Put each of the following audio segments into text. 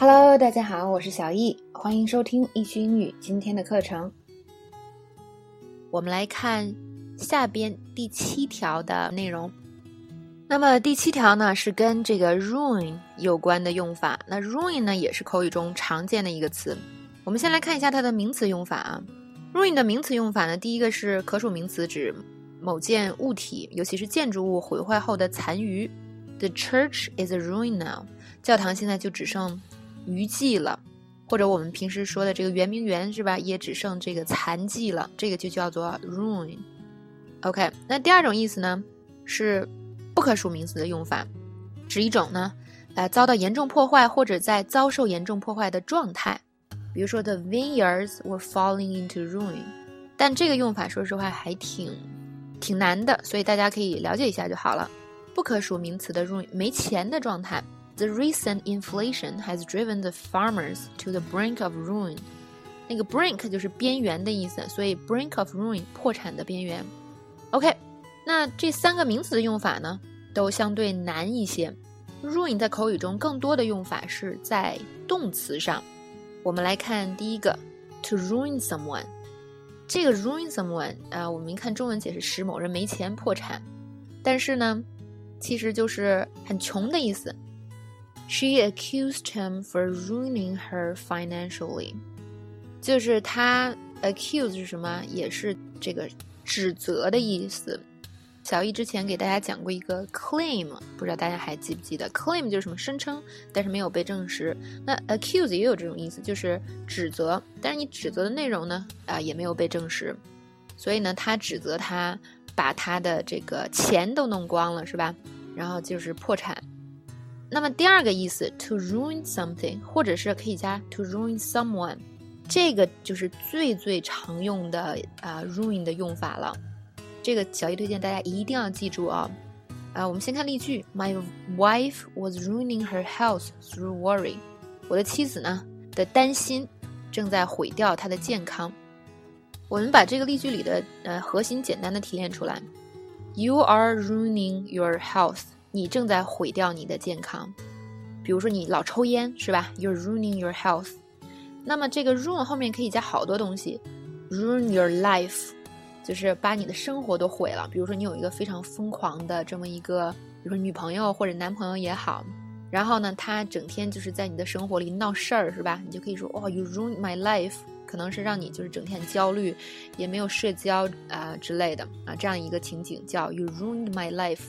Hello，大家好，我是小易，欢迎收听易趣英语今天的课程。我们来看下边第七条的内容。那么第七条呢是跟这个 ruin 有关的用法。那 ruin 呢也是口语中常见的一个词。我们先来看一下它的名词用法啊。ruin 的名词用法呢，第一个是可数名词，指某件物体，尤其是建筑物毁坏后的残余。The church is a ruin now。教堂现在就只剩余迹了，或者我们平时说的这个圆明园是吧，也只剩这个残迹了。这个就叫做 ruin。OK，那第二种意思呢是。不可数名词的用法，指一种呢，呃，遭到严重破坏或者在遭受严重破坏的状态。比如说，the vineyards were falling into ruin。但这个用法，说实话还挺挺难的，所以大家可以了解一下就好了。不可数名词的 ruin，没钱的状态。The recent inflation has driven the farmers to the brink of ruin。那个 brink 就是边缘的意思，所以 brink of ruin 破产的边缘。OK。那这三个名词的用法呢，都相对难一些。ruin 在口语中更多的用法是在动词上。我们来看第一个，to ruin someone。这个 ruin someone 啊，我们一看中文解释使某人没钱破产，但是呢，其实就是很穷的意思。She accused him for ruining her financially。就是他 accuse 是什么？也是这个指责的意思。小易之前给大家讲过一个 claim，不知道大家还记不记得？claim 就是什么声称，但是没有被证实。那 accuse 也有这种意思，就是指责，但是你指责的内容呢，啊也没有被证实。所以呢，他指责他把他的这个钱都弄光了，是吧？然后就是破产。那么第二个意思，to ruin something，或者是可以加 to ruin someone，这个就是最最常用的啊 ruin 的用法了。这个小易推荐大家一定要记住啊！啊，我们先看例句：My wife was ruining her health through worry。我的妻子呢的担心正在毁掉她的健康。我们把这个例句里的呃核心简单的提炼出来：You are ruining your health。你正在毁掉你的健康。比如说你老抽烟是吧？You're ruining your health。那么这个 ruin 后面可以加好多东西：ruin your life。就是把你的生活都毁了。比如说，你有一个非常疯狂的这么一个，比如说女朋友或者男朋友也好，然后呢，他整天就是在你的生活里闹事儿，是吧？你就可以说，哦，you ruin my life，可能是让你就是整天焦虑，也没有社交啊之类的啊，这样一个情景叫 you ruined my life。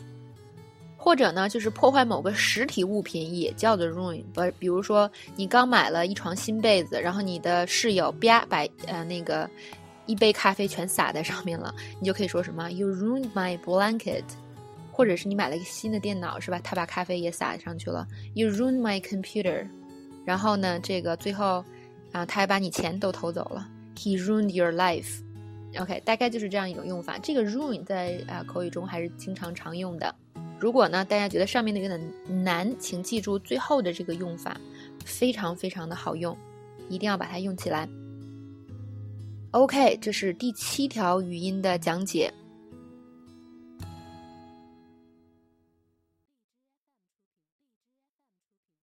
或者呢，就是破坏某个实体物品也叫做 ruin。不，比如说你刚买了一床新被子，然后你的室友啪把呃那个。一杯咖啡全洒在上面了，你就可以说什么 “You ruined my blanket”，或者是你买了一个新的电脑，是吧？他把咖啡也洒上去了，“You ruined my computer”。然后呢，这个最后啊，他还把你钱都偷走了，“He ruined your life”。OK，大概就是这样一种用法。这个 “ruin” 在啊口语中还是经常常用的。如果呢，大家觉得上面的有点难，请记住最后的这个用法，非常非常的好用，一定要把它用起来。OK，这是第七条语音的讲解。